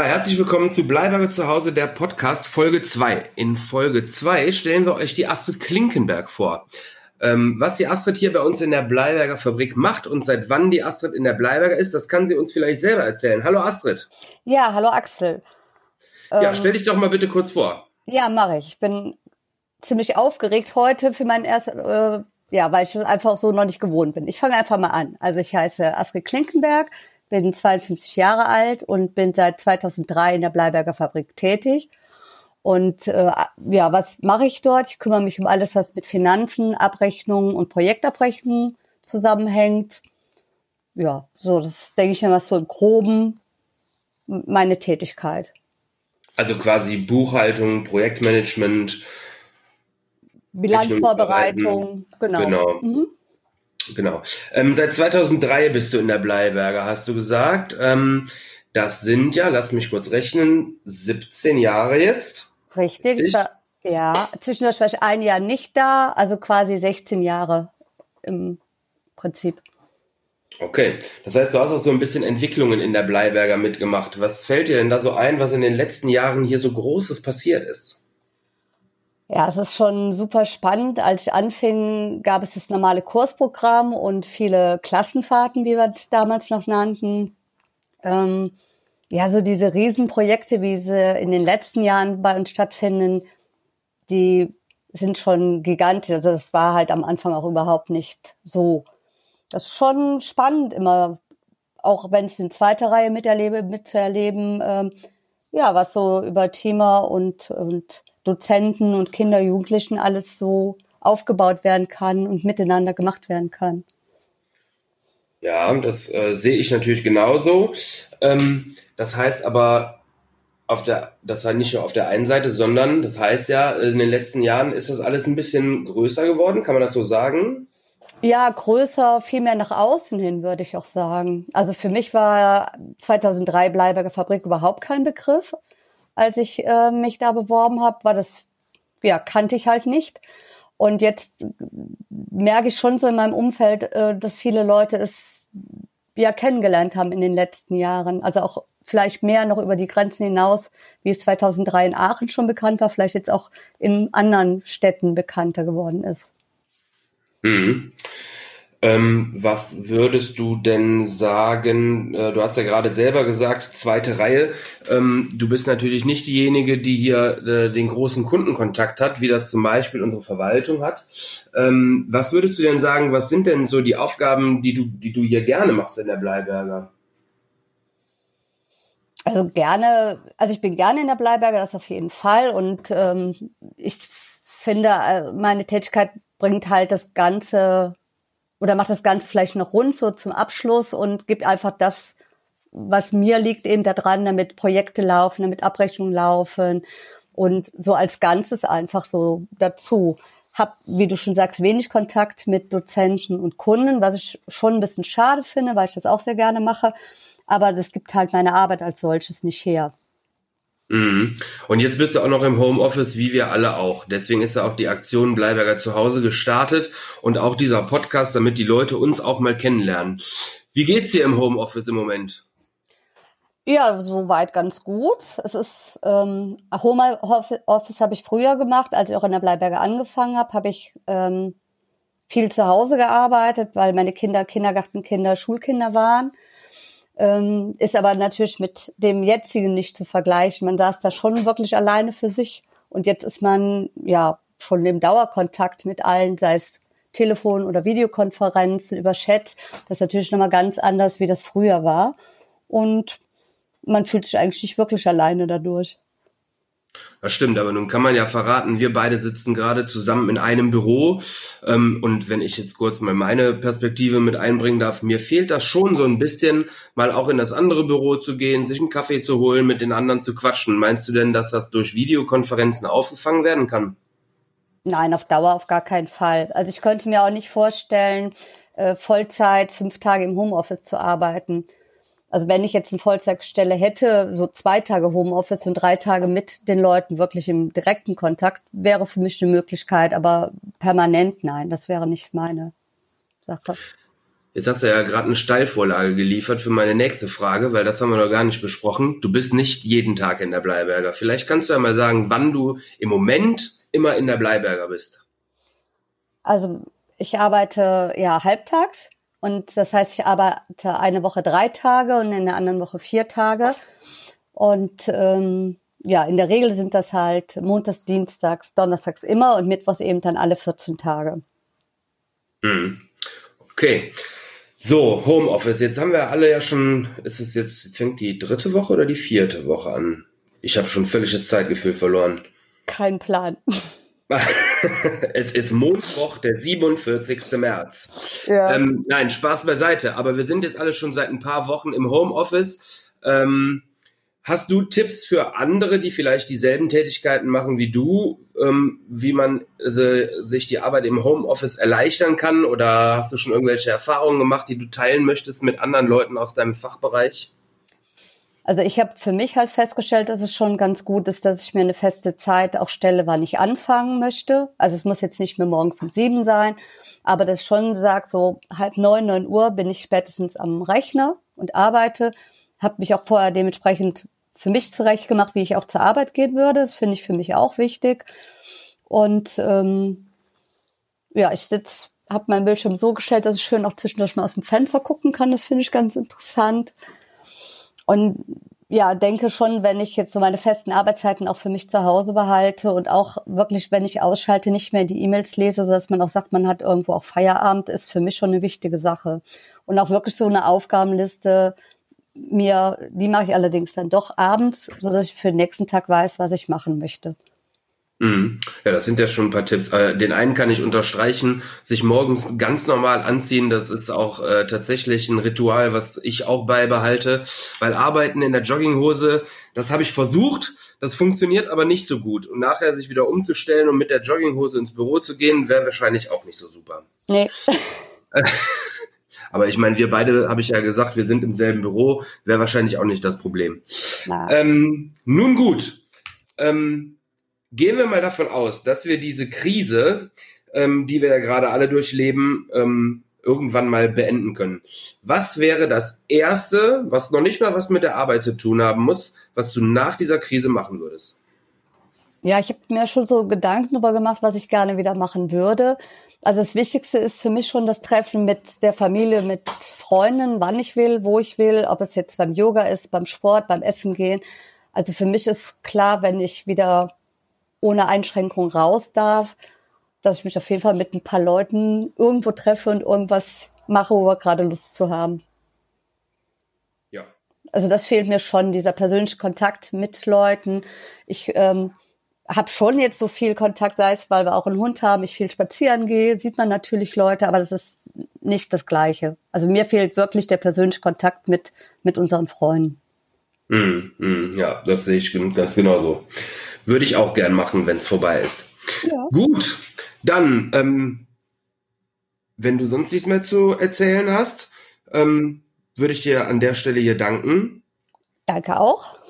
Ja, herzlich willkommen zu Bleiberge zu Hause, der Podcast Folge 2. In Folge 2 stellen wir euch die Astrid Klinkenberg vor. Ähm, was die Astrid hier bei uns in der Bleiberger Fabrik macht und seit wann die Astrid in der Bleiberger ist, das kann sie uns vielleicht selber erzählen. Hallo Astrid. Ja, hallo Axel. Ja, stell dich doch mal bitte kurz vor. Ja, mache ich. Ich bin ziemlich aufgeregt heute für mein erstes, äh, ja, weil ich das einfach so noch nicht gewohnt bin. Ich fange einfach mal an. Also ich heiße Astrid Klinkenberg, bin 52 Jahre alt und bin seit 2003 in der Bleiberger Fabrik tätig. Und äh, ja, was mache ich dort? Ich kümmere mich um alles, was mit Finanzen, Abrechnungen und Projektabrechnungen zusammenhängt. Ja, so, das denke ich mir, was so im Groben meine Tätigkeit. Also quasi Buchhaltung, Projektmanagement, Bilanzvorbereitung, genau. Genau. Mhm. Genau. Ähm, seit 2003 bist du in der Bleiberger, hast du gesagt. Ähm, das sind ja, lass mich kurz rechnen, 17 Jahre jetzt. Richtig. Ich war, ja, zwischendurch war ich ein Jahr nicht da, also quasi 16 Jahre im Prinzip. Okay, das heißt, du hast auch so ein bisschen Entwicklungen in der Bleiberger mitgemacht. Was fällt dir denn da so ein, was in den letzten Jahren hier so Großes passiert ist? Ja, es ist schon super spannend. Als ich anfing, gab es das normale Kursprogramm und viele Klassenfahrten, wie wir es damals noch nannten. Ähm, ja, so diese Riesenprojekte, wie sie in den letzten Jahren bei uns stattfinden, die sind schon gigantisch. Also das war halt am Anfang auch überhaupt nicht so. Das ist schon spannend, immer, auch wenn es in zweiter Reihe miterlebe, mitzuerleben, ähm, ja, was so über Thema und, und Dozenten und Kinder, Jugendlichen alles so aufgebaut werden kann und miteinander gemacht werden kann. Ja, das äh, sehe ich natürlich genauso. Ähm, das heißt aber auf der, das war nicht nur auf der einen Seite, sondern das heißt ja, in den letzten Jahren ist das alles ein bisschen größer geworden, kann man das so sagen? Ja, größer, viel mehr nach außen hin, würde ich auch sagen. Also für mich war 2003 Bleiberger Fabrik überhaupt kein Begriff als ich äh, mich da beworben habe, war das, ja, kannte ich halt nicht. Und jetzt merke ich schon so in meinem Umfeld, äh, dass viele Leute es ja kennengelernt haben in den letzten Jahren. Also auch vielleicht mehr noch über die Grenzen hinaus, wie es 2003 in Aachen schon bekannt war, vielleicht jetzt auch in anderen Städten bekannter geworden ist. Mhm. Ähm, was würdest du denn sagen? Äh, du hast ja gerade selber gesagt, zweite Reihe. Ähm, du bist natürlich nicht diejenige, die hier äh, den großen Kundenkontakt hat, wie das zum Beispiel unsere Verwaltung hat. Ähm, was würdest du denn sagen? Was sind denn so die Aufgaben, die du, die du hier gerne machst in der Bleiberger? Also gerne, also ich bin gerne in der Bleiberger, das auf jeden Fall. Und ähm, ich finde, äh, meine Tätigkeit bringt halt das ganze oder macht das Ganze vielleicht noch rund so zum Abschluss und gibt einfach das, was mir liegt eben daran, damit Projekte laufen, damit Abrechnungen laufen und so als Ganzes einfach so dazu. Hab, wie du schon sagst, wenig Kontakt mit Dozenten und Kunden, was ich schon ein bisschen schade finde, weil ich das auch sehr gerne mache. Aber das gibt halt meine Arbeit als solches nicht her. Mhm. Und jetzt bist du auch noch im Homeoffice, wie wir alle auch. Deswegen ist ja auch die Aktion Bleiberger zu Hause gestartet und auch dieser Podcast, damit die Leute uns auch mal kennenlernen. Wie geht's dir im Homeoffice im Moment? Ja, soweit ganz gut. Es ist ähm, Homeoffice habe ich früher gemacht, als ich auch in der Bleiberger angefangen habe, habe ich ähm, viel zu Hause gearbeitet, weil meine Kinder Kindergartenkinder, Schulkinder waren. Ähm, ist aber natürlich mit dem jetzigen nicht zu vergleichen. Man saß da schon wirklich alleine für sich und jetzt ist man ja schon im Dauerkontakt mit allen, sei es Telefon- oder Videokonferenzen über Chats. Das ist natürlich nochmal ganz anders, wie das früher war. Und man fühlt sich eigentlich nicht wirklich alleine dadurch. Das stimmt, aber nun kann man ja verraten, wir beide sitzen gerade zusammen in einem Büro. Ähm, und wenn ich jetzt kurz mal meine Perspektive mit einbringen darf, mir fehlt das schon so ein bisschen, mal auch in das andere Büro zu gehen, sich einen Kaffee zu holen, mit den anderen zu quatschen. Meinst du denn, dass das durch Videokonferenzen aufgefangen werden kann? Nein, auf Dauer auf gar keinen Fall. Also ich könnte mir auch nicht vorstellen, äh, Vollzeit fünf Tage im Homeoffice zu arbeiten. Also wenn ich jetzt eine Vollzeitstelle hätte, so zwei Tage Homeoffice und drei Tage mit den Leuten wirklich im direkten Kontakt, wäre für mich eine Möglichkeit, aber permanent nein, das wäre nicht meine Sache. Jetzt hast du ja gerade eine Steilvorlage geliefert für meine nächste Frage, weil das haben wir noch gar nicht besprochen. Du bist nicht jeden Tag in der Bleiberger. Vielleicht kannst du ja mal sagen, wann du im Moment immer in der Bleiberger bist. Also ich arbeite ja halbtags und das heißt, ich arbeite eine Woche drei Tage und in der anderen Woche vier Tage. Und ähm, ja, in der Regel sind das halt montags, dienstags, donnerstags immer und mittwochs eben dann alle 14 Tage. Hm. Okay. So, Homeoffice. Jetzt haben wir alle ja schon, ist es jetzt, jetzt fängt die dritte Woche oder die vierte Woche an? Ich habe schon völliges Zeitgefühl verloren. Kein Plan. es ist Montag, der 47. März. Ja. Ähm, nein, Spaß beiseite. Aber wir sind jetzt alle schon seit ein paar Wochen im Homeoffice. Ähm, Hast du Tipps für andere, die vielleicht dieselben Tätigkeiten machen wie du, ähm, wie man äh, sich die Arbeit im Homeoffice erleichtern kann? Oder hast du schon irgendwelche Erfahrungen gemacht, die du teilen möchtest mit anderen Leuten aus deinem Fachbereich? Also ich habe für mich halt festgestellt, dass es schon ganz gut ist, dass ich mir eine feste Zeit auch stelle, wann ich anfangen möchte. Also es muss jetzt nicht mehr morgens um sieben sein, aber das schon sagt, so halb neun, neun Uhr bin ich spätestens am Rechner und arbeite habe mich auch vorher dementsprechend für mich zurechtgemacht, wie ich auch zur Arbeit gehen würde. Das finde ich für mich auch wichtig. Und ähm, ja, ich sitz, habe meinen Bildschirm so gestellt, dass ich schön auch zwischendurch mal aus dem Fenster gucken kann. Das finde ich ganz interessant. Und ja, denke schon, wenn ich jetzt so meine festen Arbeitszeiten auch für mich zu Hause behalte und auch wirklich, wenn ich ausschalte, nicht mehr die E-Mails lese, sodass man auch sagt, man hat irgendwo auch Feierabend, ist für mich schon eine wichtige Sache. Und auch wirklich so eine Aufgabenliste mir, die mache ich allerdings dann doch abends, so dass ich für den nächsten Tag weiß, was ich machen möchte. Mhm. Ja, das sind ja schon ein paar Tipps. Äh, den einen kann ich unterstreichen, sich morgens ganz normal anziehen, das ist auch äh, tatsächlich ein Ritual, was ich auch beibehalte, weil Arbeiten in der Jogginghose, das habe ich versucht, das funktioniert aber nicht so gut. Und nachher sich wieder umzustellen und mit der Jogginghose ins Büro zu gehen, wäre wahrscheinlich auch nicht so super. Nee. Aber ich meine, wir beide, habe ich ja gesagt, wir sind im selben Büro, wäre wahrscheinlich auch nicht das Problem. Ähm, nun gut, ähm, gehen wir mal davon aus, dass wir diese Krise, ähm, die wir ja gerade alle durchleben, ähm, irgendwann mal beenden können. Was wäre das Erste, was noch nicht mal was mit der Arbeit zu tun haben muss, was du nach dieser Krise machen würdest? Ja, ich habe mir schon so Gedanken darüber gemacht, was ich gerne wieder machen würde. Also das Wichtigste ist für mich schon das Treffen mit der Familie, mit Freunden, wann ich will, wo ich will, ob es jetzt beim Yoga ist, beim Sport, beim Essen gehen. Also für mich ist klar, wenn ich wieder ohne Einschränkung raus darf, dass ich mich auf jeden Fall mit ein paar Leuten irgendwo treffe und irgendwas mache, wo wir gerade Lust zu haben. Ja. Also das fehlt mir schon, dieser persönliche Kontakt mit Leuten. Ich ähm, habe schon jetzt so viel Kontakt, sei es, weil wir auch einen Hund haben, ich viel spazieren gehe, sieht man natürlich Leute, aber das ist nicht das Gleiche. Also mir fehlt wirklich der persönliche Kontakt mit, mit unseren Freunden. Mm, mm, ja, das sehe ich ganz genauso. Würde ich auch gern machen, wenn es vorbei ist. Ja. Gut, dann, ähm, wenn du sonst nichts mehr zu erzählen hast, ähm, würde ich dir an der Stelle hier danken. Danke auch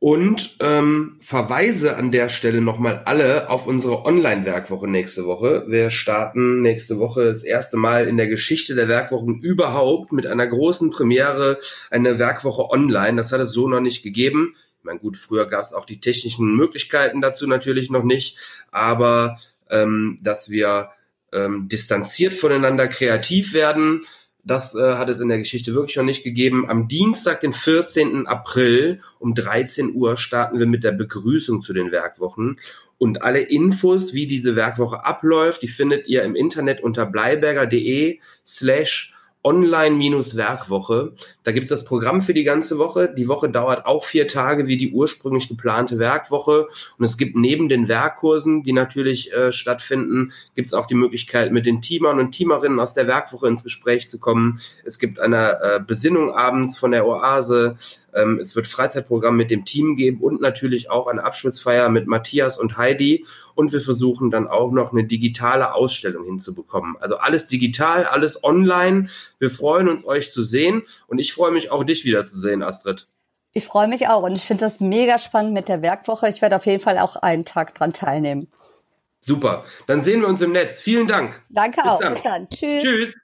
und ähm, verweise an der Stelle nochmal alle auf unsere Online-Werkwoche nächste Woche. Wir starten nächste Woche das erste Mal in der Geschichte der Werkwochen überhaupt mit einer großen Premiere eine Werkwoche online. Das hat es so noch nicht gegeben. Ich meine, gut, früher gab es auch die technischen Möglichkeiten dazu natürlich noch nicht, aber ähm, dass wir ähm, distanziert voneinander kreativ werden, das äh, hat es in der Geschichte wirklich noch nicht gegeben. Am Dienstag, den 14. April um 13 Uhr starten wir mit der Begrüßung zu den Werkwochen. Und alle Infos, wie diese Werkwoche abläuft, die findet ihr im Internet unter bleiberger.de slash Online-Werkwoche. Da gibt's das Programm für die ganze Woche. Die Woche dauert auch vier Tage wie die ursprünglich geplante Werkwoche. Und es gibt neben den Werkkursen, die natürlich äh, stattfinden, gibt's auch die Möglichkeit, mit den Teamern und Teamerinnen aus der Werkwoche ins Gespräch zu kommen. Es gibt eine äh, Besinnung abends von der Oase. Ähm, es wird Freizeitprogramm mit dem Team geben und natürlich auch eine Abschlussfeier mit Matthias und Heidi. Und wir versuchen dann auch noch eine digitale Ausstellung hinzubekommen. Also alles digital, alles online. Wir freuen uns, euch zu sehen. Und ich freue mich auch, dich wiederzusehen, Astrid. Ich freue mich auch und ich finde das mega spannend mit der Werkwoche. Ich werde auf jeden Fall auch einen Tag dran teilnehmen. Super. Dann sehen wir uns im Netz. Vielen Dank. Danke Bis auch. Dann. Bis dann. Tschüss. Tschüss.